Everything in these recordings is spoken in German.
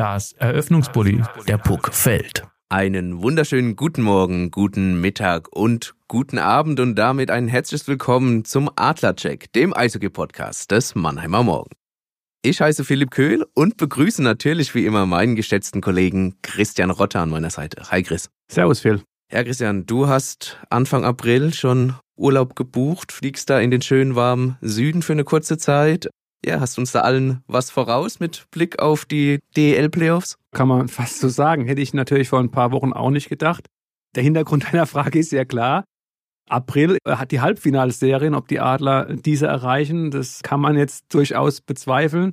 Das Eröffnungsbully, der Puck fällt. Einen wunderschönen guten Morgen, guten Mittag und guten Abend und damit ein herzliches Willkommen zum Adlercheck, dem Eishockey-Podcast des Mannheimer Morgen. Ich heiße Philipp Köhl und begrüße natürlich wie immer meinen geschätzten Kollegen Christian Rotter an meiner Seite. Hi Chris. Servus Phil. Ja Christian, du hast Anfang April schon Urlaub gebucht, fliegst da in den schönen warmen Süden für eine kurze Zeit. Ja, hast uns da allen was voraus mit Blick auf die DEL-Playoffs? Kann man fast so sagen. Hätte ich natürlich vor ein paar Wochen auch nicht gedacht. Der Hintergrund deiner Frage ist ja klar. April hat die Halbfinalserien, ob die Adler diese erreichen, das kann man jetzt durchaus bezweifeln.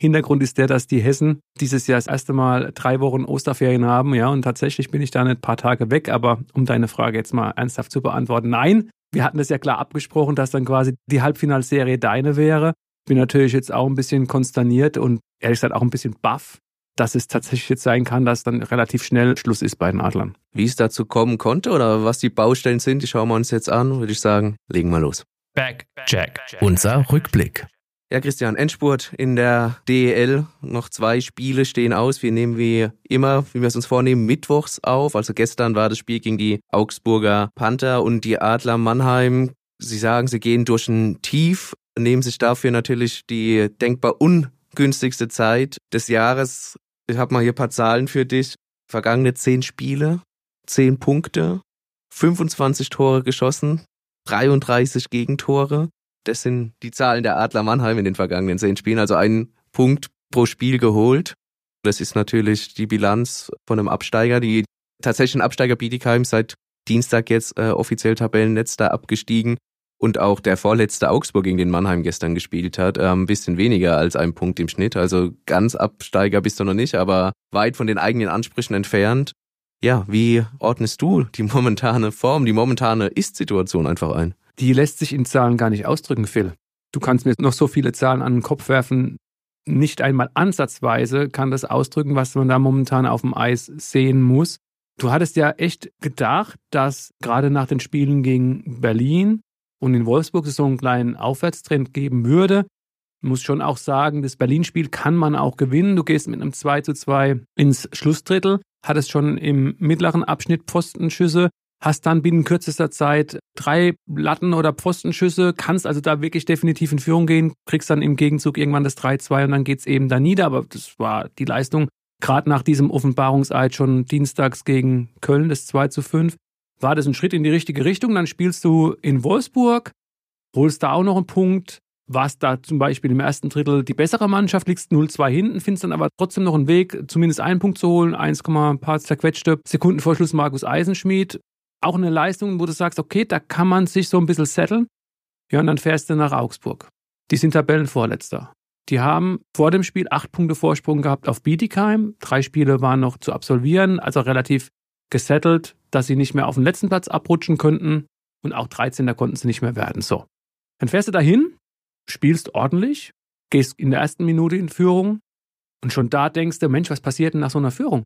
Hintergrund ist der, dass die Hessen dieses Jahr das erste Mal drei Wochen Osterferien haben, ja, und tatsächlich bin ich da ein paar Tage weg, aber um deine Frage jetzt mal ernsthaft zu beantworten, nein, wir hatten das ja klar abgesprochen, dass dann quasi die Halbfinalserie deine wäre bin natürlich jetzt auch ein bisschen konsterniert und ehrlich gesagt auch ein bisschen baff, dass es tatsächlich jetzt sein kann, dass dann relativ schnell Schluss ist bei den Adlern. Wie es dazu kommen konnte oder was die Baustellen sind, die schauen wir uns jetzt an, würde ich sagen, legen wir los. Back, Jack. Unser Rückblick. Ja, Christian, Endspurt in der DEL. Noch zwei Spiele stehen aus. Wir nehmen wie immer, wie wir es uns vornehmen, mittwochs auf. Also gestern war das Spiel gegen die Augsburger Panther und die Adler Mannheim. Sie sagen, sie gehen durch ein Tief, nehmen sich dafür natürlich die denkbar ungünstigste Zeit des Jahres. Ich habe mal hier ein paar Zahlen für dich. Vergangene zehn Spiele, zehn Punkte, 25 Tore geschossen, 33 Gegentore. Das sind die Zahlen der Adler Mannheim in den vergangenen zehn Spielen, also einen Punkt pro Spiel geholt. Das ist natürlich die Bilanz von einem Absteiger. Die tatsächlichen Absteiger Bietigheim seit Dienstag jetzt äh, offiziell Tabellenletzter abgestiegen und auch der vorletzte Augsburg, gegen den Mannheim gestern gespielt hat, ein bisschen weniger als ein Punkt im Schnitt. Also ganz Absteiger bist du noch nicht, aber weit von den eigenen Ansprüchen entfernt. Ja, wie ordnest du die momentane Form, die momentane Ist-Situation einfach ein? Die lässt sich in Zahlen gar nicht ausdrücken, Phil. Du kannst mir noch so viele Zahlen an den Kopf werfen. Nicht einmal ansatzweise kann das ausdrücken, was man da momentan auf dem Eis sehen muss. Du hattest ja echt gedacht, dass gerade nach den Spielen gegen Berlin und in Wolfsburg so einen kleinen Aufwärtstrend geben würde. Muss schon auch sagen, das Berlin-Spiel kann man auch gewinnen. Du gehst mit einem 2 zu 2 ins Schlussdrittel, hattest schon im mittleren Abschnitt Pfostenschüsse, hast dann binnen kürzester Zeit drei Latten- oder Pfostenschüsse, kannst also da wirklich definitiv in Führung gehen, kriegst dann im Gegenzug irgendwann das 3-2 und dann geht es eben da nieder. Aber das war die Leistung gerade nach diesem Offenbarungseid schon dienstags gegen Köln, das 2 zu 5 war das ein Schritt in die richtige Richtung. Dann spielst du in Wolfsburg, holst da auch noch einen Punkt, warst da zum Beispiel im ersten Drittel die bessere Mannschaft, liegst 0-2 hinten, findest dann aber trotzdem noch einen Weg, zumindest einen Punkt zu holen, 1, ein paar zerquetschte Sekunden vor Schluss Markus Eisenschmied. Auch eine Leistung, wo du sagst, okay, da kann man sich so ein bisschen setteln. Ja, und dann fährst du nach Augsburg. Die sind Tabellenvorletzter. Die haben vor dem Spiel acht Punkte Vorsprung gehabt auf Bietigheim. Drei Spiele waren noch zu absolvieren, also relativ gesettelt, dass sie nicht mehr auf den letzten Platz abrutschen könnten und auch 13. konnten sie nicht mehr werden. So. Dann fährst du dahin, spielst ordentlich, gehst in der ersten Minute in Führung und schon da denkst du, Mensch, was passiert denn nach so einer Führung?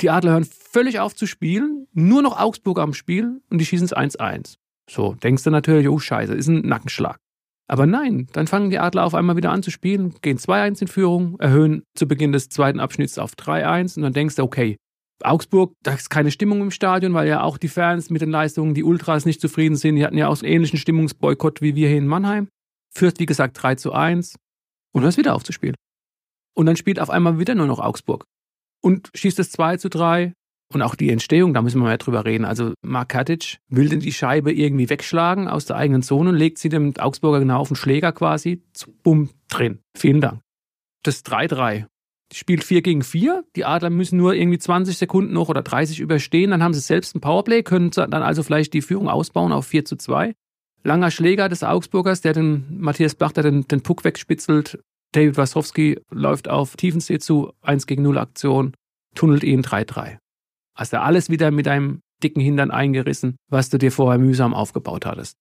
Die Adler hören völlig auf zu spielen, nur noch Augsburg am Spiel und die schießen es 1-1. So, denkst du natürlich, oh Scheiße, ist ein Nackenschlag. Aber nein, dann fangen die Adler auf einmal wieder an zu spielen, gehen 2-1 in Führung, erhöhen zu Beginn des zweiten Abschnitts auf 3-1 und dann denkst du, okay, Augsburg, da ist keine Stimmung im Stadion, weil ja auch die Fans mit den Leistungen, die Ultras nicht zufrieden sind. Die hatten ja auch einen ähnlichen Stimmungsboykott wie wir hier in Mannheim. Führt, wie gesagt, 3 zu 1 und hört wieder aufzuspielen. Und dann spielt auf einmal wieder nur noch Augsburg. Und schießt es 2 zu 3. Und auch die Entstehung, da müssen wir mal drüber reden. Also Mark Katic will denn die Scheibe irgendwie wegschlagen aus der eigenen Zone, legt sie dem Augsburger genau auf den Schläger quasi, bumm, drin. Vielen Dank. Das 3-3 spielt 4 gegen 4. Die Adler müssen nur irgendwie 20 Sekunden noch oder 30 überstehen. Dann haben sie selbst ein Powerplay, können dann also vielleicht die Führung ausbauen auf 4 zu 2. langer Schläger des Augsburgers, der den Matthias Blachter den, den Puck wegspitzelt. David Wasowski läuft auf Tiefensee zu, 1 gegen 0 Aktion, tunnelt ihn 3-3. Hast du alles wieder mit deinem dicken Hintern eingerissen, was du dir vorher mühsam aufgebaut hattest.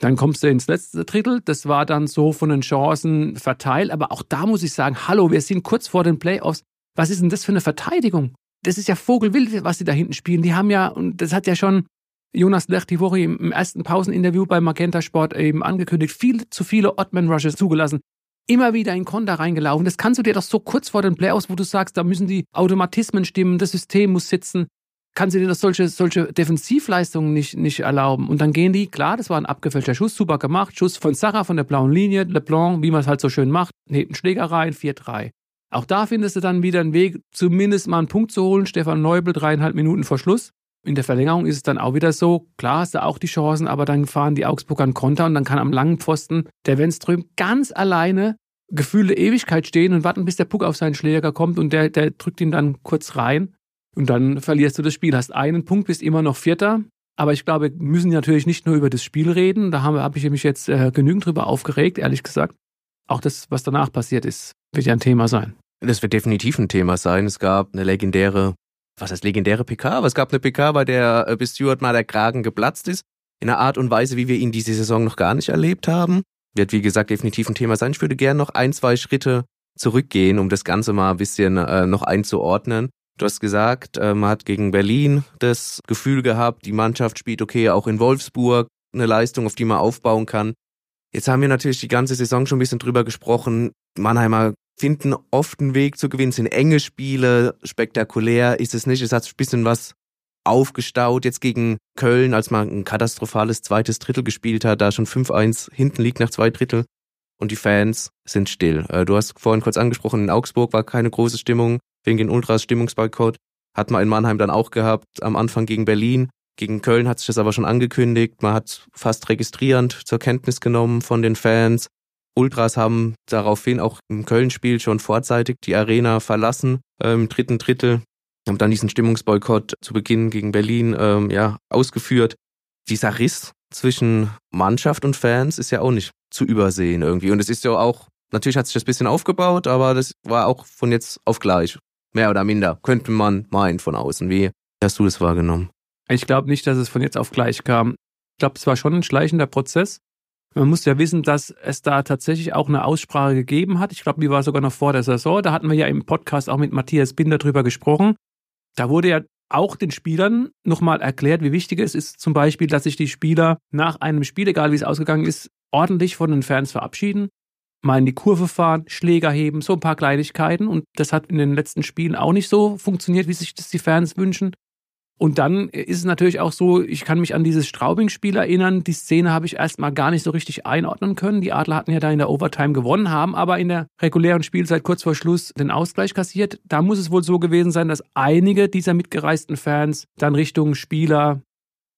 Dann kommst du ins letzte Drittel. Das war dann so von den Chancen verteilt. Aber auch da muss ich sagen, hallo, wir sind kurz vor den Playoffs. Was ist denn das für eine Verteidigung? Das ist ja Vogelwild, was sie da hinten spielen. Die haben ja, und das hat ja schon Jonas Lech die Woche im ersten Pauseninterview bei Magenta Sport eben angekündigt, viel zu viele Ottman-Rushes zugelassen. Immer wieder in Konter reingelaufen. Das kannst du dir doch so kurz vor den Playoffs, wo du sagst, da müssen die Automatismen stimmen, das System muss sitzen kann sie dir das solche, solche Defensivleistungen nicht, nicht erlauben. Und dann gehen die, klar, das war ein abgefälschter Schuss, super gemacht, Schuss von Sarah von der blauen Linie, LeBlanc, wie man es halt so schön macht, neben Schläger rein, 4-3. Auch da findest du dann wieder einen Weg, zumindest mal einen Punkt zu holen. Stefan Neubel, dreieinhalb Minuten vor Schluss. In der Verlängerung ist es dann auch wieder so, klar hast du auch die Chancen, aber dann fahren die Augsburger einen Konter und dann kann am langen Pfosten der Wenström ganz alleine gefühlte Ewigkeit stehen und warten, bis der Puck auf seinen Schläger kommt und der, der drückt ihn dann kurz rein. Und dann verlierst du das Spiel, hast einen Punkt, bist immer noch Vierter. Aber ich glaube, wir müssen natürlich nicht nur über das Spiel reden. Da habe hab ich mich jetzt äh, genügend drüber aufgeregt, ehrlich gesagt. Auch das, was danach passiert ist, wird ja ein Thema sein. Das wird definitiv ein Thema sein. Es gab eine legendäre, was heißt legendäre PK? Aber es gab eine PK, bei der äh, bis Stuart mal der Kragen geplatzt ist. In einer Art und Weise, wie wir ihn diese Saison noch gar nicht erlebt haben. Wird, wie gesagt, definitiv ein Thema sein. Ich würde gerne noch ein, zwei Schritte zurückgehen, um das Ganze mal ein bisschen äh, noch einzuordnen. Du hast gesagt, äh, man hat gegen Berlin das Gefühl gehabt, die Mannschaft spielt okay, auch in Wolfsburg eine Leistung, auf die man aufbauen kann. Jetzt haben wir natürlich die ganze Saison schon ein bisschen drüber gesprochen. Mannheimer finden oft einen Weg zu gewinnen, sind enge Spiele, spektakulär ist es nicht. Es hat ein bisschen was aufgestaut jetzt gegen Köln, als man ein katastrophales zweites Drittel gespielt hat, da schon 5-1 hinten liegt nach zwei Drittel und die Fans sind still. Äh, du hast vorhin kurz angesprochen, in Augsburg war keine große Stimmung wegen den Ultras Stimmungsboykott. Hat man in Mannheim dann auch gehabt, am Anfang gegen Berlin. Gegen Köln hat sich das aber schon angekündigt. Man hat fast registrierend zur Kenntnis genommen von den Fans. Ultras haben daraufhin auch im Köln-Spiel schon vorzeitig die Arena verlassen, äh, im dritten Drittel. Haben dann diesen Stimmungsboykott zu Beginn gegen Berlin ähm, ja, ausgeführt. Dieser Riss zwischen Mannschaft und Fans ist ja auch nicht zu übersehen irgendwie. Und es ist ja auch, natürlich hat sich das bisschen aufgebaut, aber das war auch von jetzt auf gleich. Mehr oder minder, könnte man meinen von außen. Wie hast du das wahrgenommen? Ich glaube nicht, dass es von jetzt auf gleich kam. Ich glaube, es war schon ein schleichender Prozess. Man muss ja wissen, dass es da tatsächlich auch eine Aussprache gegeben hat. Ich glaube, die war sogar noch vor der Saison. Da hatten wir ja im Podcast auch mit Matthias Binder drüber gesprochen. Da wurde ja auch den Spielern nochmal erklärt, wie wichtig es ist, zum Beispiel, dass sich die Spieler nach einem Spiel, egal wie es ausgegangen ist, ordentlich von den Fans verabschieden mal in die Kurve fahren, Schläger heben, so ein paar Kleinigkeiten. Und das hat in den letzten Spielen auch nicht so funktioniert, wie sich das die Fans wünschen. Und dann ist es natürlich auch so, ich kann mich an dieses Straubing-Spiel erinnern. Die Szene habe ich erstmal gar nicht so richtig einordnen können. Die Adler hatten ja da in der Overtime gewonnen, haben aber in der regulären Spielzeit kurz vor Schluss den Ausgleich kassiert. Da muss es wohl so gewesen sein, dass einige dieser mitgereisten Fans dann Richtung Spieler,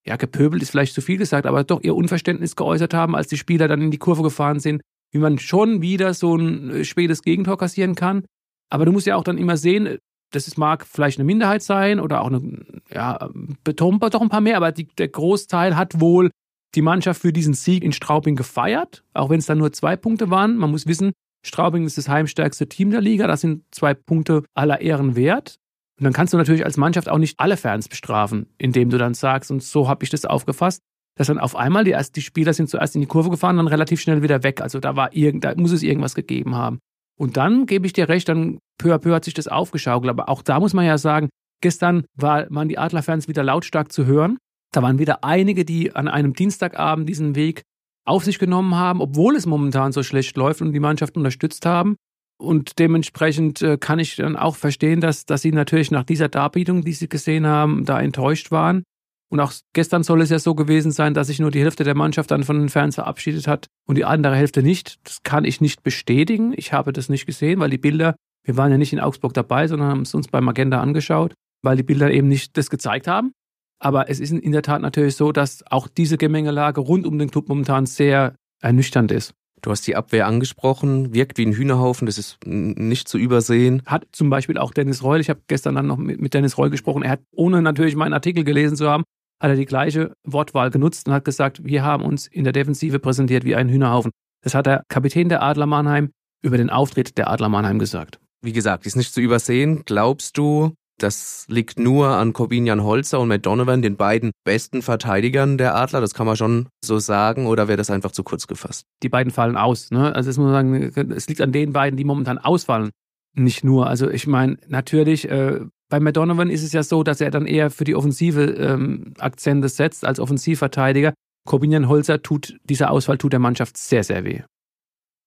ja, gepöbelt ist vielleicht zu viel gesagt, aber doch ihr Unverständnis geäußert haben, als die Spieler dann in die Kurve gefahren sind wie man schon wieder so ein äh, spätes Gegentor kassieren kann. Aber du musst ja auch dann immer sehen, das ist, mag vielleicht eine Minderheit sein oder auch eine, ja, doch ein paar mehr, aber die, der Großteil hat wohl die Mannschaft für diesen Sieg in Straubing gefeiert, auch wenn es dann nur zwei Punkte waren. Man muss wissen, Straubing ist das heimstärkste Team der Liga, das sind zwei Punkte aller Ehren wert. Und dann kannst du natürlich als Mannschaft auch nicht alle Fans bestrafen, indem du dann sagst, und so habe ich das aufgefasst, dass dann auf einmal die, die Spieler sind zuerst in die Kurve gefahren, dann relativ schnell wieder weg. Also da war irgend, da muss es irgendwas gegeben haben. Und dann gebe ich dir recht, dann peu à peu hat sich das aufgeschaukelt. Aber auch da muss man ja sagen, gestern war, waren die Adlerfans wieder lautstark zu hören. Da waren wieder einige, die an einem Dienstagabend diesen Weg auf sich genommen haben, obwohl es momentan so schlecht läuft und die Mannschaft unterstützt haben. Und dementsprechend äh, kann ich dann auch verstehen, dass, dass sie natürlich nach dieser Darbietung, die sie gesehen haben, da enttäuscht waren. Und auch gestern soll es ja so gewesen sein, dass sich nur die Hälfte der Mannschaft dann von den Fans verabschiedet hat und die andere Hälfte nicht. Das kann ich nicht bestätigen. Ich habe das nicht gesehen, weil die Bilder, wir waren ja nicht in Augsburg dabei, sondern haben es uns beim Agenda angeschaut, weil die Bilder eben nicht das gezeigt haben. Aber es ist in der Tat natürlich so, dass auch diese Gemengelage rund um den Club momentan sehr ernüchternd ist. Du hast die Abwehr angesprochen, wirkt wie ein Hühnerhaufen, das ist nicht zu übersehen. Hat zum Beispiel auch Dennis Reul, ich habe gestern dann noch mit Dennis Reul gesprochen, er hat, ohne natürlich meinen Artikel gelesen zu haben, hat er die gleiche Wortwahl genutzt und hat gesagt, wir haben uns in der Defensive präsentiert wie ein Hühnerhaufen. Das hat der Kapitän der Adler Mannheim über den Auftritt der Adler Mannheim gesagt. Wie gesagt, ist nicht zu übersehen. Glaubst du, das liegt nur an Corbinian Holzer und Matt Donovan, den beiden besten Verteidigern der Adler. Das kann man schon so sagen. Oder wäre das einfach zu kurz gefasst? Die beiden fallen aus. Ne? Also es muss man sagen, es liegt an den beiden, die momentan ausfallen. Nicht nur. Also ich meine, natürlich, äh, bei Matt Donovan ist es ja so, dass er dann eher für die Offensive ähm, Akzente setzt als Offensivverteidiger. Corbinian Holzer tut, dieser Ausfall tut der Mannschaft sehr, sehr weh.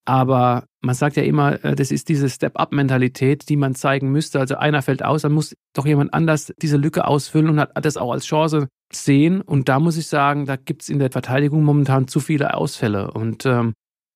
Aber man sagt ja immer, äh, das ist diese Step-up-Mentalität, die man zeigen müsste. Also einer fällt aus, dann muss doch jemand anders diese Lücke ausfüllen und hat das auch als Chance sehen. Und da muss ich sagen, da gibt es in der Verteidigung momentan zu viele Ausfälle. Und ähm,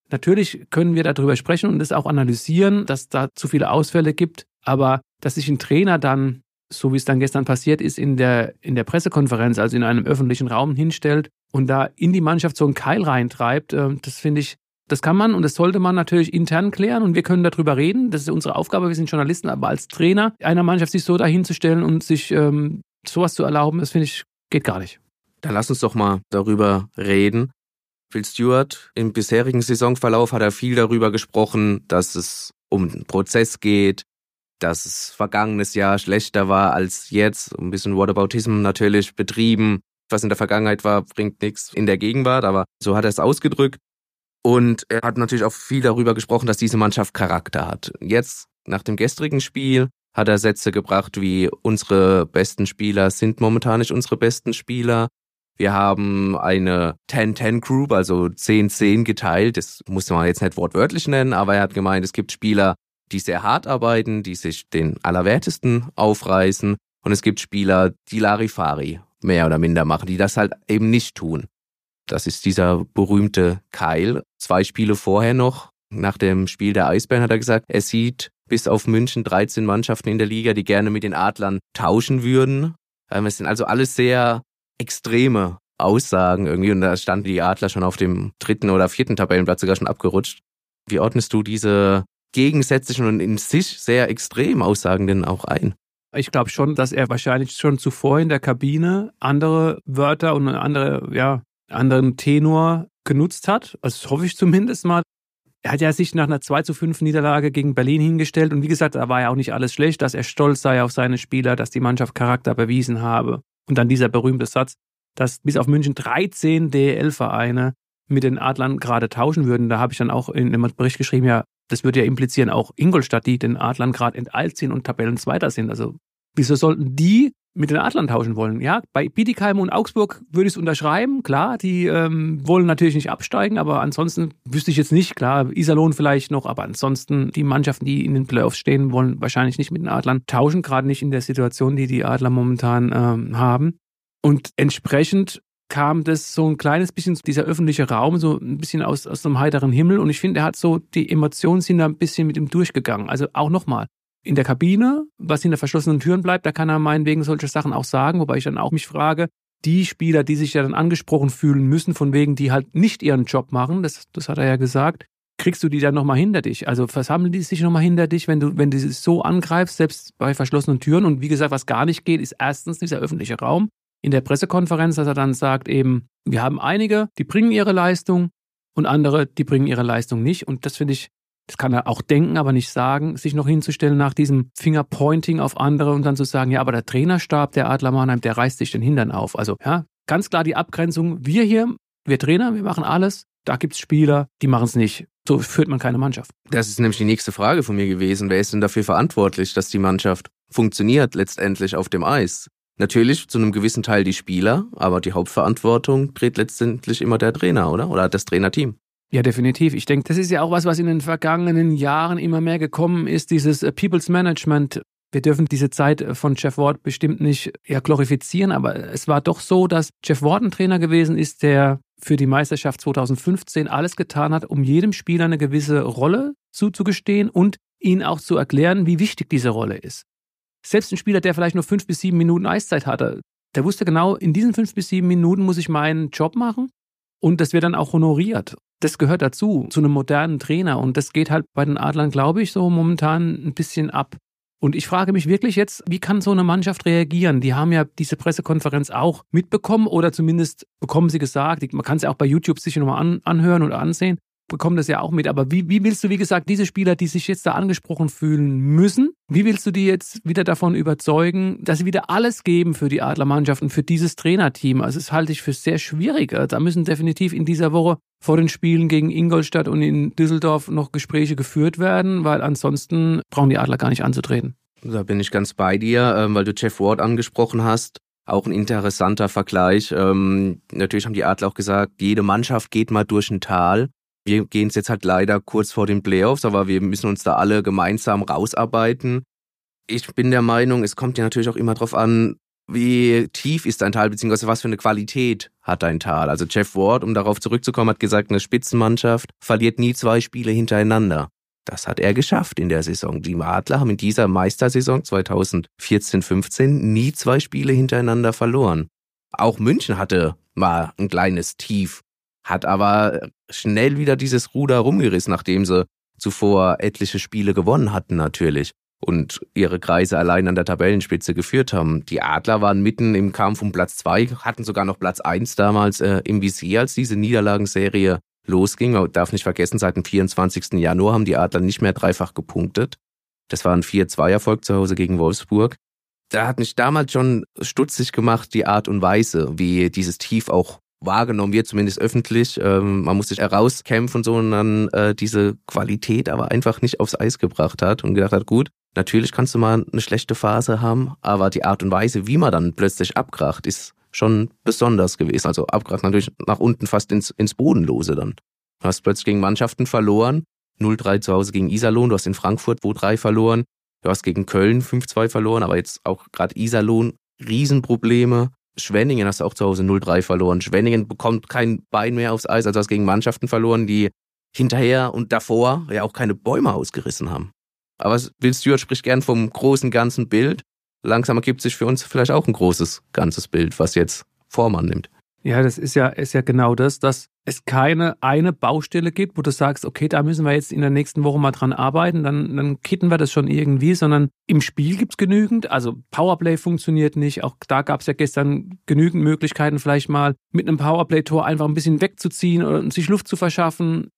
natürlich können wir darüber sprechen und es auch analysieren, dass da zu viele Ausfälle gibt. Aber dass sich ein Trainer dann, so wie es dann gestern passiert ist, in der, in der Pressekonferenz, also in einem öffentlichen Raum hinstellt und da in die Mannschaft so einen Keil reintreibt, äh, das finde ich das kann man und das sollte man natürlich intern klären und wir können darüber reden. Das ist unsere Aufgabe. Wir sind Journalisten, aber als Trainer einer Mannschaft sich so dahinzustellen und sich ähm, sowas zu erlauben, das finde ich, geht gar nicht. Dann lass uns doch mal darüber reden. Phil Stewart im bisherigen Saisonverlauf hat er viel darüber gesprochen, dass es um den Prozess geht, dass es vergangenes Jahr schlechter war als jetzt. Ein bisschen Whataboutism natürlich betrieben. Was in der Vergangenheit war, bringt nichts in der Gegenwart, aber so hat er es ausgedrückt. Und er hat natürlich auch viel darüber gesprochen, dass diese Mannschaft Charakter hat. Jetzt, nach dem gestrigen Spiel, hat er Sätze gebracht wie unsere besten Spieler sind momentan nicht unsere besten Spieler. Wir haben eine 10-10 Group, also 10-10 geteilt. Das muss man jetzt nicht wortwörtlich nennen, aber er hat gemeint, es gibt Spieler, die sehr hart arbeiten, die sich den Allerwertesten aufreißen. Und es gibt Spieler, die Larifari mehr oder minder machen, die das halt eben nicht tun. Das ist dieser berühmte Keil. Zwei Spiele vorher noch, nach dem Spiel der Eisbären hat er gesagt, er sieht bis auf München 13 Mannschaften in der Liga, die gerne mit den Adlern tauschen würden. Ähm, es sind also alles sehr extreme Aussagen irgendwie und da standen die Adler schon auf dem dritten oder vierten Tabellenplatz sogar schon abgerutscht. Wie ordnest du diese gegensätzlichen und in sich sehr extremen Aussagen denn auch ein? Ich glaube schon, dass er wahrscheinlich schon zuvor in der Kabine andere Wörter und andere ja, anderen Tenor genutzt hat. Also das hoffe ich zumindest mal. Er hat ja sich nach einer 2 zu 5 Niederlage gegen Berlin hingestellt und wie gesagt, da war ja auch nicht alles schlecht, dass er stolz sei auf seine Spieler, dass die Mannschaft Charakter bewiesen habe. Und dann dieser berühmte Satz, dass bis auf München 13 DEL-Vereine mit den Adlern gerade tauschen würden. Da habe ich dann auch in einem Bericht geschrieben, ja, das würde ja implizieren, auch Ingolstadt, die den Adlern gerade enteilt sind und Tabellenzweiter sind. Also wieso sollten die mit den Adlern tauschen wollen. Ja, bei Bietigheim und Augsburg würde ich es unterschreiben. Klar, die ähm, wollen natürlich nicht absteigen, aber ansonsten wüsste ich jetzt nicht. Klar, Iserlohn vielleicht noch, aber ansonsten die Mannschaften, die in den Playoffs stehen, wollen wahrscheinlich nicht mit den Adlern tauschen, gerade nicht in der Situation, die die Adler momentan ähm, haben. Und entsprechend kam das so ein kleines bisschen, dieser öffentliche Raum, so ein bisschen aus, aus einem heiteren Himmel. Und ich finde, er hat so, die Emotionen sind da ein bisschen mit ihm durchgegangen. Also auch nochmal, in der Kabine, was hinter verschlossenen Türen bleibt, da kann er meinetwegen solche Sachen auch sagen, wobei ich dann auch mich frage, die Spieler, die sich ja dann angesprochen fühlen müssen, von wegen, die halt nicht ihren Job machen, das, das hat er ja gesagt, kriegst du die dann nochmal hinter dich? Also versammeln die sich nochmal hinter dich, wenn du, wenn du sie so angreifst, selbst bei verschlossenen Türen. Und wie gesagt, was gar nicht geht, ist erstens dieser öffentliche Raum. In der Pressekonferenz, dass er dann sagt eben, wir haben einige, die bringen ihre Leistung und andere, die bringen ihre Leistung nicht. Und das finde ich das kann er auch denken, aber nicht sagen, sich noch hinzustellen nach diesem Fingerpointing auf andere und dann zu sagen, ja, aber der Trainerstab der Adler Mannheim, der reißt sich den Hintern auf. Also ja, ganz klar die Abgrenzung. Wir hier, wir Trainer, wir machen alles. Da gibt es Spieler, die machen es nicht. So führt man keine Mannschaft. Das ist nämlich die nächste Frage von mir gewesen. Wer ist denn dafür verantwortlich, dass die Mannschaft funktioniert letztendlich auf dem Eis? Natürlich zu einem gewissen Teil die Spieler, aber die Hauptverantwortung trägt letztendlich immer der Trainer, oder? Oder das Trainerteam. Ja, definitiv. Ich denke, das ist ja auch was, was in den vergangenen Jahren immer mehr gekommen ist, dieses äh, People's Management. Wir dürfen diese Zeit äh, von Jeff Ward bestimmt nicht ja, glorifizieren, aber es war doch so, dass Jeff Ward ein Trainer gewesen ist, der für die Meisterschaft 2015 alles getan hat, um jedem Spieler eine gewisse Rolle zuzugestehen und ihn auch zu erklären, wie wichtig diese Rolle ist. Selbst ein Spieler, der vielleicht nur fünf bis sieben Minuten Eiszeit hatte, der wusste genau, in diesen fünf bis sieben Minuten muss ich meinen Job machen und das wird dann auch honoriert das gehört dazu, zu einem modernen Trainer. Und das geht halt bei den Adlern, glaube ich, so momentan ein bisschen ab. Und ich frage mich wirklich jetzt, wie kann so eine Mannschaft reagieren? Die haben ja diese Pressekonferenz auch mitbekommen oder zumindest bekommen sie gesagt. Man kann es ja auch bei YouTube sicher nochmal an, anhören oder ansehen bekommen das ja auch mit. Aber wie, wie willst du, wie gesagt, diese Spieler, die sich jetzt da angesprochen fühlen müssen, wie willst du die jetzt wieder davon überzeugen, dass sie wieder alles geben für die Adlermannschaft und für dieses Trainerteam? Also das halte ich für sehr schwierig. Da müssen definitiv in dieser Woche vor den Spielen gegen Ingolstadt und in Düsseldorf noch Gespräche geführt werden, weil ansonsten brauchen die Adler gar nicht anzutreten. Da bin ich ganz bei dir, ähm, weil du Jeff Ward angesprochen hast. Auch ein interessanter Vergleich. Ähm, natürlich haben die Adler auch gesagt, jede Mannschaft geht mal durch ein Tal wir gehen es jetzt halt leider kurz vor den Playoffs, aber wir müssen uns da alle gemeinsam rausarbeiten. Ich bin der Meinung, es kommt ja natürlich auch immer darauf an, wie tief ist dein Tal, beziehungsweise was für eine Qualität hat dein Tal. Also Jeff Ward, um darauf zurückzukommen, hat gesagt, eine Spitzenmannschaft verliert nie zwei Spiele hintereinander. Das hat er geschafft in der Saison. Die Adler haben in dieser Meistersaison 2014-15 nie zwei Spiele hintereinander verloren. Auch München hatte mal ein kleines Tief hat aber schnell wieder dieses Ruder rumgerissen, nachdem sie zuvor etliche Spiele gewonnen hatten natürlich und ihre Kreise allein an der Tabellenspitze geführt haben. Die Adler waren mitten im Kampf um Platz zwei, hatten sogar noch Platz eins damals äh, im Visier, als diese Niederlagenserie losging. Man darf nicht vergessen, seit dem 24. Januar haben die Adler nicht mehr dreifach gepunktet. Das war ein 4-2-Erfolg zu Hause gegen Wolfsburg. Da hat mich damals schon stutzig gemacht, die Art und Weise, wie dieses Tief auch wahrgenommen wird, zumindest öffentlich. Ähm, man muss sich herauskämpfen und so und dann äh, diese Qualität aber einfach nicht aufs Eis gebracht hat und gedacht hat, gut, natürlich kannst du mal eine schlechte Phase haben, aber die Art und Weise, wie man dann plötzlich abkracht, ist schon besonders gewesen. Also abkracht natürlich nach unten fast ins, ins Bodenlose dann. Du hast plötzlich gegen Mannschaften verloren, 0-3 zu Hause gegen Iserlohn, du hast in Frankfurt 2-3 verloren, du hast gegen Köln 5-2 verloren, aber jetzt auch gerade Iserlohn Riesenprobleme. Schwenningen hast du auch zu Hause 0-3 verloren. Schwenningen bekommt kein Bein mehr aufs Eis, also hast gegen Mannschaften verloren, die hinterher und davor ja auch keine Bäume ausgerissen haben. Aber Bill Stewart spricht gern vom großen ganzen Bild. Langsam ergibt sich für uns vielleicht auch ein großes ganzes Bild, was jetzt Form annimmt. Ja, das ist ja, ist ja genau das, dass es keine eine Baustelle gibt, wo du sagst, okay, da müssen wir jetzt in der nächsten Woche mal dran arbeiten, dann, dann kitten wir das schon irgendwie, sondern im Spiel gibt's genügend. Also Powerplay funktioniert nicht. Auch da gab's ja gestern genügend Möglichkeiten, vielleicht mal mit einem Powerplay-Tor einfach ein bisschen wegzuziehen oder sich Luft zu verschaffen.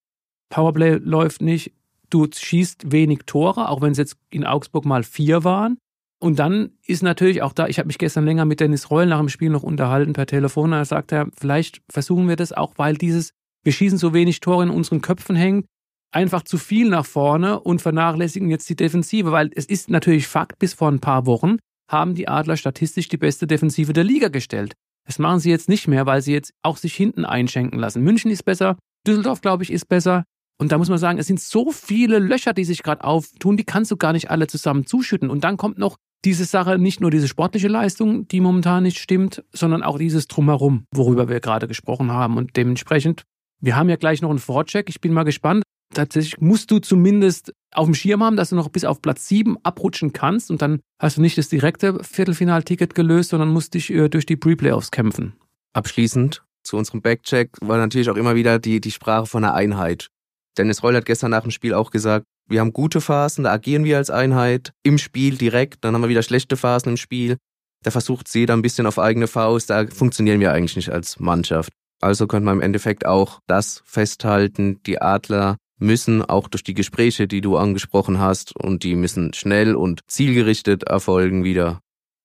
Powerplay läuft nicht. Du schießt wenig Tore, auch wenn es jetzt in Augsburg mal vier waren. Und dann ist natürlich auch da, ich habe mich gestern länger mit Dennis Reul nach dem Spiel noch unterhalten per Telefon. Da sagt er, vielleicht versuchen wir das auch, weil dieses, wir schießen so wenig Tore in unseren Köpfen hängt, einfach zu viel nach vorne und vernachlässigen jetzt die Defensive, weil es ist natürlich Fakt, bis vor ein paar Wochen haben die Adler statistisch die beste Defensive der Liga gestellt. Das machen sie jetzt nicht mehr, weil sie jetzt auch sich hinten einschenken lassen. München ist besser, Düsseldorf, glaube ich, ist besser. Und da muss man sagen, es sind so viele Löcher, die sich gerade auftun, die kannst du gar nicht alle zusammen zuschütten. Und dann kommt noch diese Sache, nicht nur diese sportliche Leistung, die momentan nicht stimmt, sondern auch dieses Drumherum, worüber wir gerade gesprochen haben. Und dementsprechend, wir haben ja gleich noch einen Vorcheck. Ich bin mal gespannt. Tatsächlich musst du zumindest auf dem Schirm haben, dass du noch bis auf Platz 7 abrutschen kannst und dann hast du nicht das direkte Viertelfinalticket gelöst, sondern musst dich äh, durch die Pre-Playoffs kämpfen. Abschließend zu unserem Backcheck war natürlich auch immer wieder die, die Sprache von der Einheit. Dennis Reul hat gestern nach dem Spiel auch gesagt, wir haben gute Phasen, da agieren wir als Einheit im Spiel direkt, dann haben wir wieder schlechte Phasen im Spiel. Da versucht jeder ein bisschen auf eigene Faust, da funktionieren wir eigentlich nicht als Mannschaft. Also könnte man im Endeffekt auch das festhalten, die Adler müssen auch durch die Gespräche, die du angesprochen hast, und die müssen schnell und zielgerichtet erfolgen, wieder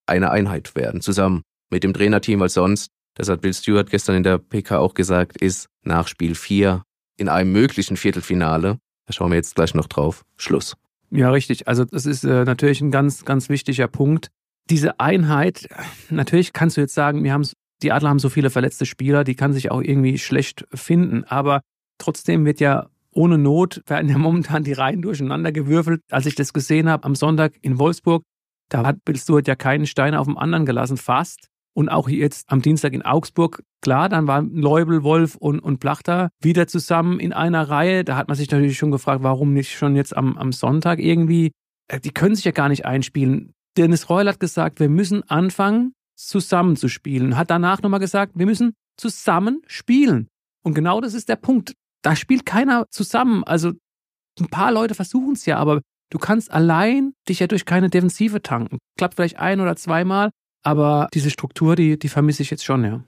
eine Einheit werden, zusammen mit dem Trainerteam, weil sonst, das hat Bill Stewart gestern in der PK auch gesagt, ist nach Spiel 4 in einem möglichen Viertelfinale da schauen wir jetzt gleich noch drauf. Schluss. Ja, richtig. Also das ist äh, natürlich ein ganz, ganz wichtiger Punkt. Diese Einheit, natürlich kannst du jetzt sagen, wir die Adler haben so viele verletzte Spieler, die kann sich auch irgendwie schlecht finden. Aber trotzdem wird ja ohne Not werden ja momentan die Reihen durcheinander gewürfelt. Als ich das gesehen habe am Sonntag in Wolfsburg, da hat Bill Stewart ja keinen Stein auf dem anderen gelassen, fast. Und auch jetzt am Dienstag in Augsburg, klar, dann waren Leubel, Wolf und, und Plachter wieder zusammen in einer Reihe. Da hat man sich natürlich schon gefragt, warum nicht schon jetzt am, am Sonntag irgendwie. Äh, die können sich ja gar nicht einspielen. Dennis Reul hat gesagt, wir müssen anfangen, zusammen zu spielen. Hat danach nochmal gesagt, wir müssen zusammen spielen. Und genau das ist der Punkt. Da spielt keiner zusammen. Also ein paar Leute versuchen es ja, aber Du kannst allein dich ja durch keine Defensive tanken. Klappt vielleicht ein oder zweimal, aber diese Struktur, die, die vermisse ich jetzt schon, ja.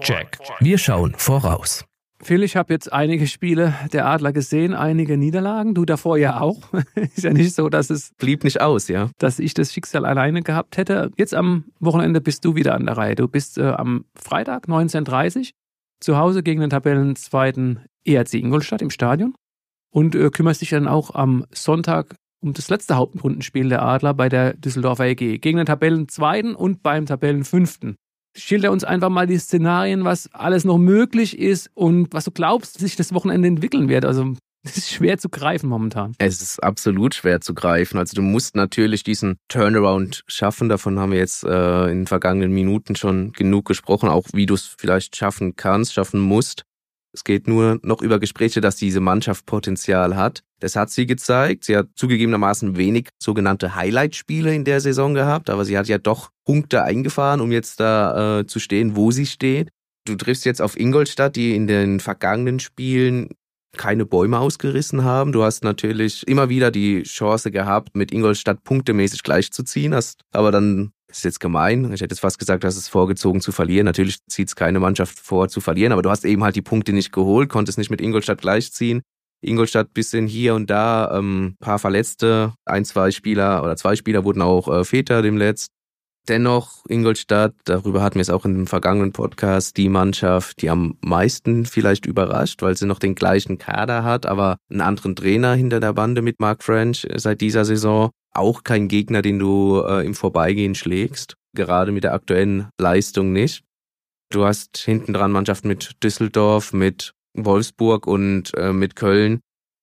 Check. Wir schauen voraus. Phil, ich habe jetzt einige Spiele der Adler gesehen, einige Niederlagen. Du davor ja auch. Ist ja nicht so, dass es blieb nicht aus, ja. Dass ich das Schicksal alleine gehabt hätte. Jetzt am Wochenende bist du wieder an der Reihe. Du bist äh, am Freitag 19:30 zu Hause gegen den Tabellenzweiten ERC Ingolstadt im Stadion und äh, kümmerst dich dann auch am Sonntag um das letzte Hauptrundenspiel der Adler bei der Düsseldorfer EG gegen den Tabellenzweiten und beim Tabellenfünften. Schilder uns einfach mal die Szenarien, was alles noch möglich ist und was du glaubst, sich das Wochenende entwickeln wird. Also es ist schwer zu greifen momentan. Es ist absolut schwer zu greifen. Also du musst natürlich diesen Turnaround schaffen. Davon haben wir jetzt äh, in den vergangenen Minuten schon genug gesprochen, auch wie du es vielleicht schaffen kannst, schaffen musst. Es geht nur noch über Gespräche, dass diese Mannschaft Potenzial hat. Das hat sie gezeigt. Sie hat zugegebenermaßen wenig sogenannte Highlight-Spiele in der Saison gehabt, aber sie hat ja doch Punkte eingefahren, um jetzt da äh, zu stehen, wo sie steht. Du triffst jetzt auf Ingolstadt, die in den vergangenen Spielen keine Bäume ausgerissen haben. Du hast natürlich immer wieder die Chance gehabt, mit Ingolstadt punktemäßig gleichzuziehen, hast aber dann das ist jetzt gemein. Ich hätte jetzt fast gesagt, dass es vorgezogen zu verlieren. Natürlich zieht es keine Mannschaft vor zu verlieren, aber du hast eben halt die Punkte nicht geholt, konntest nicht mit Ingolstadt gleichziehen. Ingolstadt bisschen hier und da, ähm, paar Verletzte, ein, zwei Spieler oder zwei Spieler wurden auch äh, Väter demnächst. Dennoch Ingolstadt, darüber hatten wir es auch in dem vergangenen Podcast, die Mannschaft, die am meisten vielleicht überrascht, weil sie noch den gleichen Kader hat, aber einen anderen Trainer hinter der Bande mit Mark French seit dieser Saison. Auch kein Gegner, den du äh, im Vorbeigehen schlägst, gerade mit der aktuellen Leistung nicht. Du hast hinten dran Mannschaften mit Düsseldorf, mit Wolfsburg und äh, mit Köln,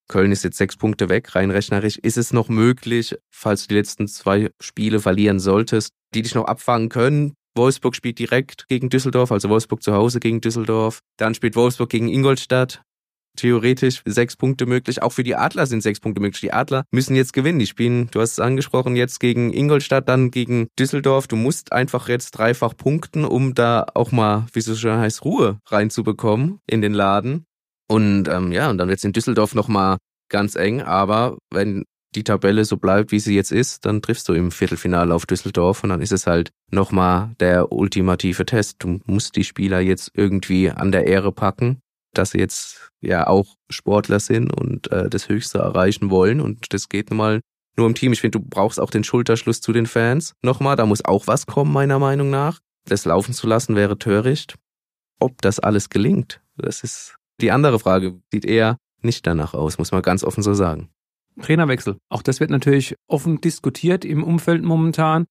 Köln ist jetzt sechs Punkte weg, rein rechnerisch. Ist es noch möglich, falls du die letzten zwei Spiele verlieren solltest, die dich noch abfangen können? Wolfsburg spielt direkt gegen Düsseldorf, also Wolfsburg zu Hause gegen Düsseldorf. Dann spielt Wolfsburg gegen Ingolstadt. Theoretisch sechs Punkte möglich. Auch für die Adler sind sechs Punkte möglich. Die Adler müssen jetzt gewinnen. Die spielen, du hast es angesprochen, jetzt gegen Ingolstadt, dann gegen Düsseldorf. Du musst einfach jetzt dreifach punkten, um da auch mal, wie es so schön heißt, Ruhe reinzubekommen in den Laden. Und ähm, ja, und dann wird es in Düsseldorf nochmal ganz eng, aber wenn die Tabelle so bleibt, wie sie jetzt ist, dann triffst du im Viertelfinale auf Düsseldorf und dann ist es halt nochmal der ultimative Test. Du musst die Spieler jetzt irgendwie an der Ehre packen, dass sie jetzt ja auch Sportler sind und äh, das Höchste erreichen wollen und das geht nun mal nur im Team. Ich finde, du brauchst auch den Schulterschluss zu den Fans nochmal. Da muss auch was kommen, meiner Meinung nach. Das laufen zu lassen wäre töricht. Ob das alles gelingt, das ist die andere Frage sieht eher nicht danach aus, muss man ganz offen so sagen. Trainerwechsel. Auch das wird natürlich offen diskutiert im Umfeld momentan.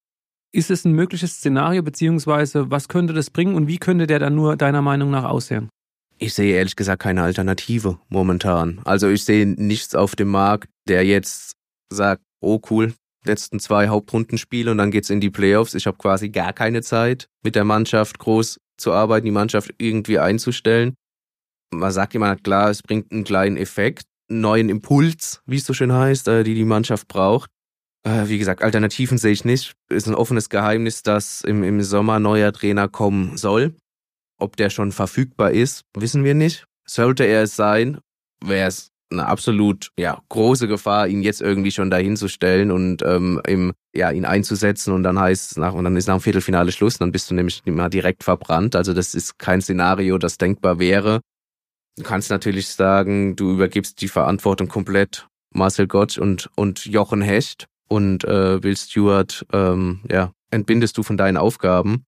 Ist es ein mögliches Szenario, beziehungsweise was könnte das bringen und wie könnte der dann nur deiner Meinung nach aussehen? Ich sehe ehrlich gesagt keine Alternative momentan. Also ich sehe nichts auf dem Markt, der jetzt sagt, oh cool, letzten zwei Hauptrundenspiele und dann geht's in die Playoffs. Ich habe quasi gar keine Zeit, mit der Mannschaft groß zu arbeiten, die Mannschaft irgendwie einzustellen man sagt immer, klar, es bringt einen kleinen Effekt, einen neuen Impuls, wie es so schön heißt, äh, die die Mannschaft braucht. Äh, wie gesagt, Alternativen sehe ich nicht. Ist ein offenes Geheimnis, dass im, im Sommer neuer Trainer kommen soll. Ob der schon verfügbar ist, wissen wir nicht. Sollte er es sein, wäre es eine absolut ja, große Gefahr, ihn jetzt irgendwie schon dahin zu stellen und ähm, im, ja, ihn einzusetzen und dann heißt nach und dann ist nach dem Viertelfinale Schluss, dann bist du nämlich immer direkt verbrannt. Also das ist kein Szenario, das denkbar wäre. Du kannst natürlich sagen, du übergibst die Verantwortung komplett Marcel Gottsch und, und Jochen Hecht und äh, Will Stewart, ähm, ja, entbindest du von deinen Aufgaben.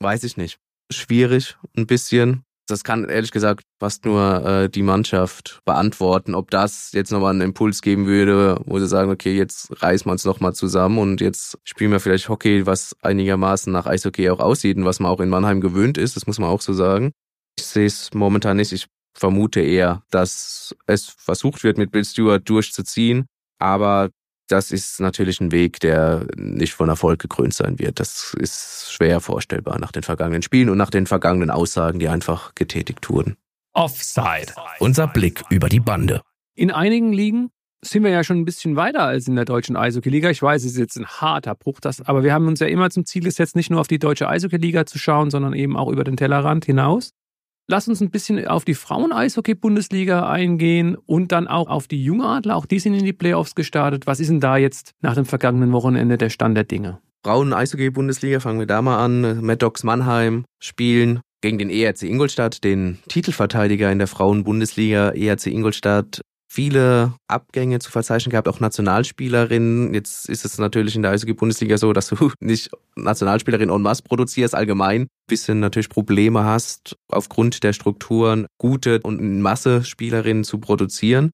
Weiß ich nicht. Schwierig, ein bisschen. Das kann ehrlich gesagt fast nur äh, die Mannschaft beantworten, ob das jetzt nochmal einen Impuls geben würde, wo sie sagen, okay, jetzt reißen wir uns nochmal zusammen und jetzt spielen wir vielleicht Hockey, was einigermaßen nach Eishockey auch aussieht und was man auch in Mannheim gewöhnt ist, das muss man auch so sagen. Ich sehe es momentan nicht. Ich vermute eher, dass es versucht wird, mit Bill Stewart durchzuziehen. Aber das ist natürlich ein Weg, der nicht von Erfolg gekrönt sein wird. Das ist schwer vorstellbar nach den vergangenen Spielen und nach den vergangenen Aussagen, die einfach getätigt wurden. Offside. Unser Blick über die Bande. In einigen Ligen sind wir ja schon ein bisschen weiter als in der deutschen Eishockey-Liga. Ich weiß, es ist jetzt ein harter Bruch, das, aber wir haben uns ja immer zum Ziel gesetzt, nicht nur auf die deutsche Eishockey-Liga zu schauen, sondern eben auch über den Tellerrand hinaus. Lass uns ein bisschen auf die Frauen-Eishockey-Bundesliga eingehen und dann auch auf die Jungadler. Auch die sind in die Playoffs gestartet. Was ist denn da jetzt nach dem vergangenen Wochenende der Stand der Dinge? Frauen-Eishockey-Bundesliga, fangen wir da mal an. Mad Dogs Mannheim spielen gegen den ERC Ingolstadt, den Titelverteidiger in der Frauen-Bundesliga. ERC Ingolstadt viele Abgänge zu verzeichnen gehabt, auch Nationalspielerinnen. Jetzt ist es natürlich in der Eishockey-Bundesliga so, dass du nicht Nationalspielerinnen en masse produzierst, allgemein. Bisschen natürlich Probleme hast, aufgrund der Strukturen gute und in Masse Spielerinnen zu produzieren.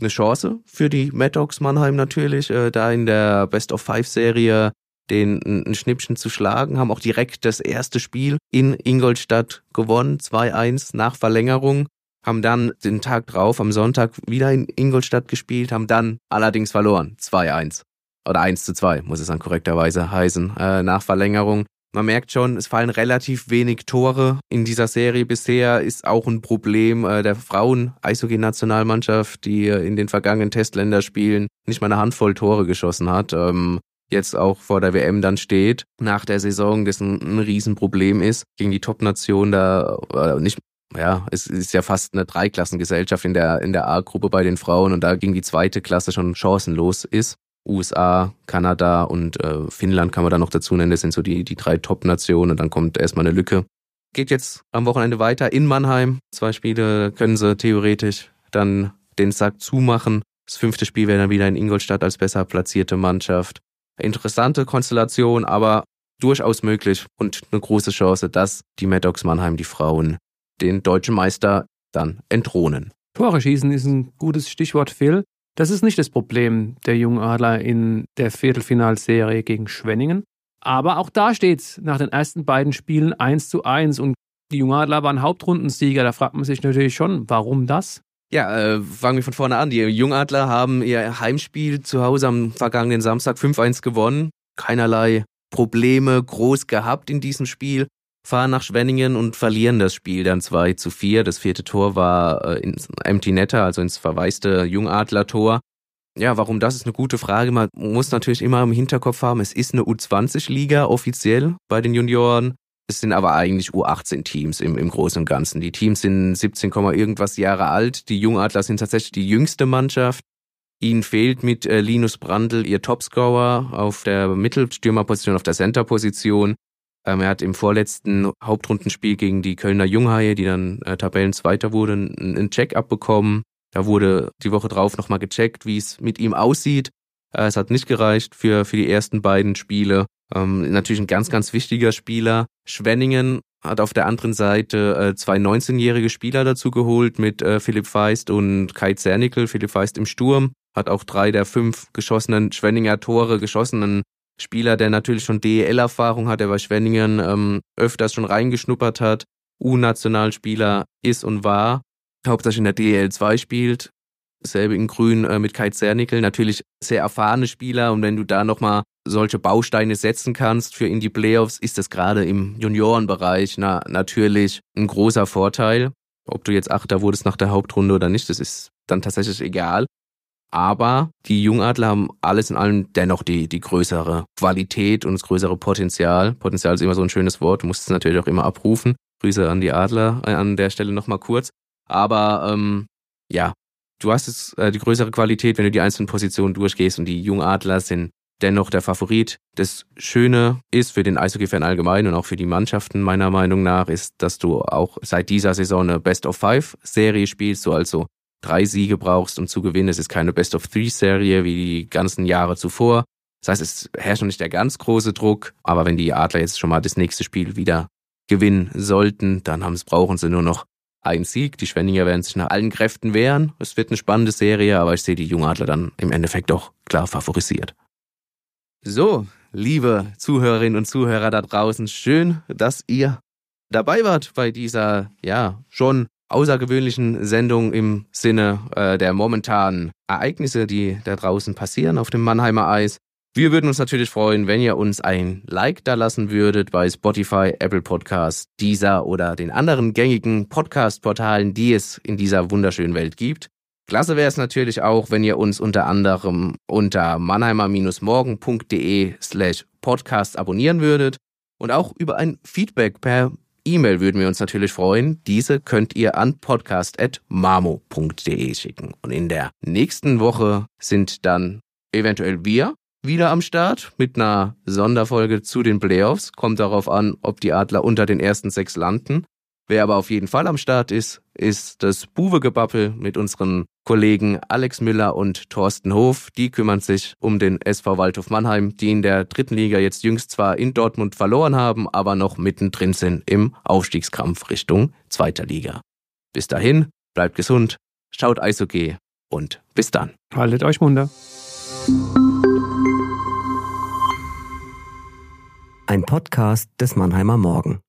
Eine Chance für die Mad Dogs Mannheim natürlich, äh, da in der Best of Five Serie den ein Schnippchen zu schlagen, haben auch direkt das erste Spiel in Ingolstadt gewonnen, 2-1 nach Verlängerung haben dann den Tag drauf, am Sonntag, wieder in Ingolstadt gespielt, haben dann allerdings verloren. 2-1. Oder 1 zu 2, muss es dann korrekterweise heißen, äh, nach Verlängerung. Man merkt schon, es fallen relativ wenig Tore in dieser Serie bisher. Ist auch ein Problem äh, der Frauen-Eishockey-Nationalmannschaft, die äh, in den vergangenen Testländerspielen nicht mal eine Handvoll Tore geschossen hat. Ähm, jetzt auch vor der WM dann steht, nach der Saison, das ein, ein Riesenproblem ist, gegen die Top-Nation da, äh, nicht ja, es ist ja fast eine Dreiklassengesellschaft in der, in der A-Gruppe bei den Frauen und da ging die zweite Klasse schon chancenlos ist. USA, Kanada und äh, Finnland kann man da noch dazu nennen. Das sind so die, die drei Top-Nationen und dann kommt erstmal eine Lücke. Geht jetzt am Wochenende weiter in Mannheim. Zwei Spiele können sie theoretisch dann den Sack zumachen. Das fünfte Spiel wäre dann wieder in Ingolstadt als besser platzierte Mannschaft. Interessante Konstellation, aber durchaus möglich und eine große Chance, dass die Maddox Mannheim die Frauen den deutschen Meister dann entthronen. Tore schießen ist ein gutes Stichwort, Phil. Das ist nicht das Problem der jungen Adler in der Viertelfinalserie gegen Schwenningen. Aber auch da steht es nach den ersten beiden Spielen 1 zu 1 und die jungen Adler waren Hauptrundensieger. Da fragt man sich natürlich schon, warum das? Ja, äh, fangen wir von vorne an. Die Jungadler haben ihr Heimspiel zu Hause am vergangenen Samstag 5-1 gewonnen. Keinerlei Probleme groß gehabt in diesem Spiel fahren nach Schwenningen und verlieren das Spiel dann 2 zu 4. Das vierte Tor war äh, ins Empty Netter, also ins verwaiste Jungadler-Tor. Ja, warum das ist eine gute Frage. Man muss natürlich immer im Hinterkopf haben, es ist eine U20-Liga offiziell bei den Junioren. Es sind aber eigentlich U18-Teams im, im Großen und Ganzen. Die Teams sind 17, irgendwas Jahre alt. Die Jungadler sind tatsächlich die jüngste Mannschaft. Ihnen fehlt mit äh, Linus Brandl ihr Topscorer auf der Mittelstürmerposition, auf der Centerposition. Ähm, er hat im vorletzten Hauptrundenspiel gegen die Kölner Junghaie, die dann äh, Tabellenzweiter wurden, einen Check-up bekommen. Da wurde die Woche drauf nochmal gecheckt, wie es mit ihm aussieht. Äh, es hat nicht gereicht für, für die ersten beiden Spiele. Ähm, natürlich ein ganz, ganz wichtiger Spieler. Schwenningen hat auf der anderen Seite äh, zwei 19-jährige Spieler dazu geholt mit äh, Philipp Feist und Kai Zernickel. Philipp Feist im Sturm hat auch drei der fünf geschossenen Schwenninger Tore geschossen. Spieler, der natürlich schon DEL-Erfahrung hat, der bei Schwenningen ähm, öfters schon reingeschnuppert hat, U-Nationalspieler ist und war, hauptsächlich in der DEL 2 spielt, selbe in Grün äh, mit Kai Zernickel, natürlich sehr erfahrene Spieler und wenn du da nochmal solche Bausteine setzen kannst für in die Playoffs, ist das gerade im Juniorenbereich na, natürlich ein großer Vorteil. Ob du jetzt Achter wurdest nach der Hauptrunde oder nicht, das ist dann tatsächlich egal. Aber die Jungadler haben alles in allem dennoch die, die größere Qualität und das größere Potenzial. Potenzial ist immer so ein schönes Wort, du es natürlich auch immer abrufen. Grüße an die Adler äh, an der Stelle nochmal kurz. Aber ähm, ja, du hast es, äh, die größere Qualität, wenn du die einzelnen Positionen durchgehst und die Jungadler sind dennoch der Favorit. Das Schöne ist für den Eishockey-Fan allgemein und auch für die Mannschaften meiner Meinung nach, ist, dass du auch seit dieser Saison eine Best-of-Five-Serie spielst, so also drei Siege brauchst, um zu gewinnen. Es ist keine Best-of-Three-Serie wie die ganzen Jahre zuvor. Das heißt, es herrscht noch nicht der ganz große Druck, aber wenn die Adler jetzt schon mal das nächste Spiel wieder gewinnen sollten, dann haben, brauchen sie nur noch einen Sieg. Die Schwenninger werden sich nach allen Kräften wehren. Es wird eine spannende Serie, aber ich sehe die Jungadler dann im Endeffekt doch klar favorisiert. So, liebe Zuhörerinnen und Zuhörer da draußen, schön, dass ihr dabei wart bei dieser, ja, schon außergewöhnlichen Sendung im Sinne äh, der momentanen Ereignisse, die da draußen passieren auf dem Mannheimer Eis. Wir würden uns natürlich freuen, wenn ihr uns ein Like da lassen würdet bei Spotify, Apple Podcasts, dieser oder den anderen gängigen Podcast-Portalen, die es in dieser wunderschönen Welt gibt. Klasse wäre es natürlich auch, wenn ihr uns unter anderem unter mannheimer-morgen.de slash podcast abonnieren würdet und auch über ein Feedback per E-Mail würden wir uns natürlich freuen. Diese könnt ihr an podcast.mamo.de schicken. Und in der nächsten Woche sind dann eventuell wir wieder am Start mit einer Sonderfolge zu den Playoffs. Kommt darauf an, ob die Adler unter den ersten sechs landen. Wer aber auf jeden Fall am Start ist, ist das Buwegebappel mit unseren Kollegen Alex Müller und Thorsten Hof. Die kümmern sich um den SV Waldhof Mannheim, die in der dritten Liga jetzt jüngst zwar in Dortmund verloren haben, aber noch mittendrin sind im Aufstiegskampf Richtung zweiter Liga. Bis dahin, bleibt gesund, schaut Eishockey und bis dann. Haltet euch munter. Ein Podcast des Mannheimer Morgen.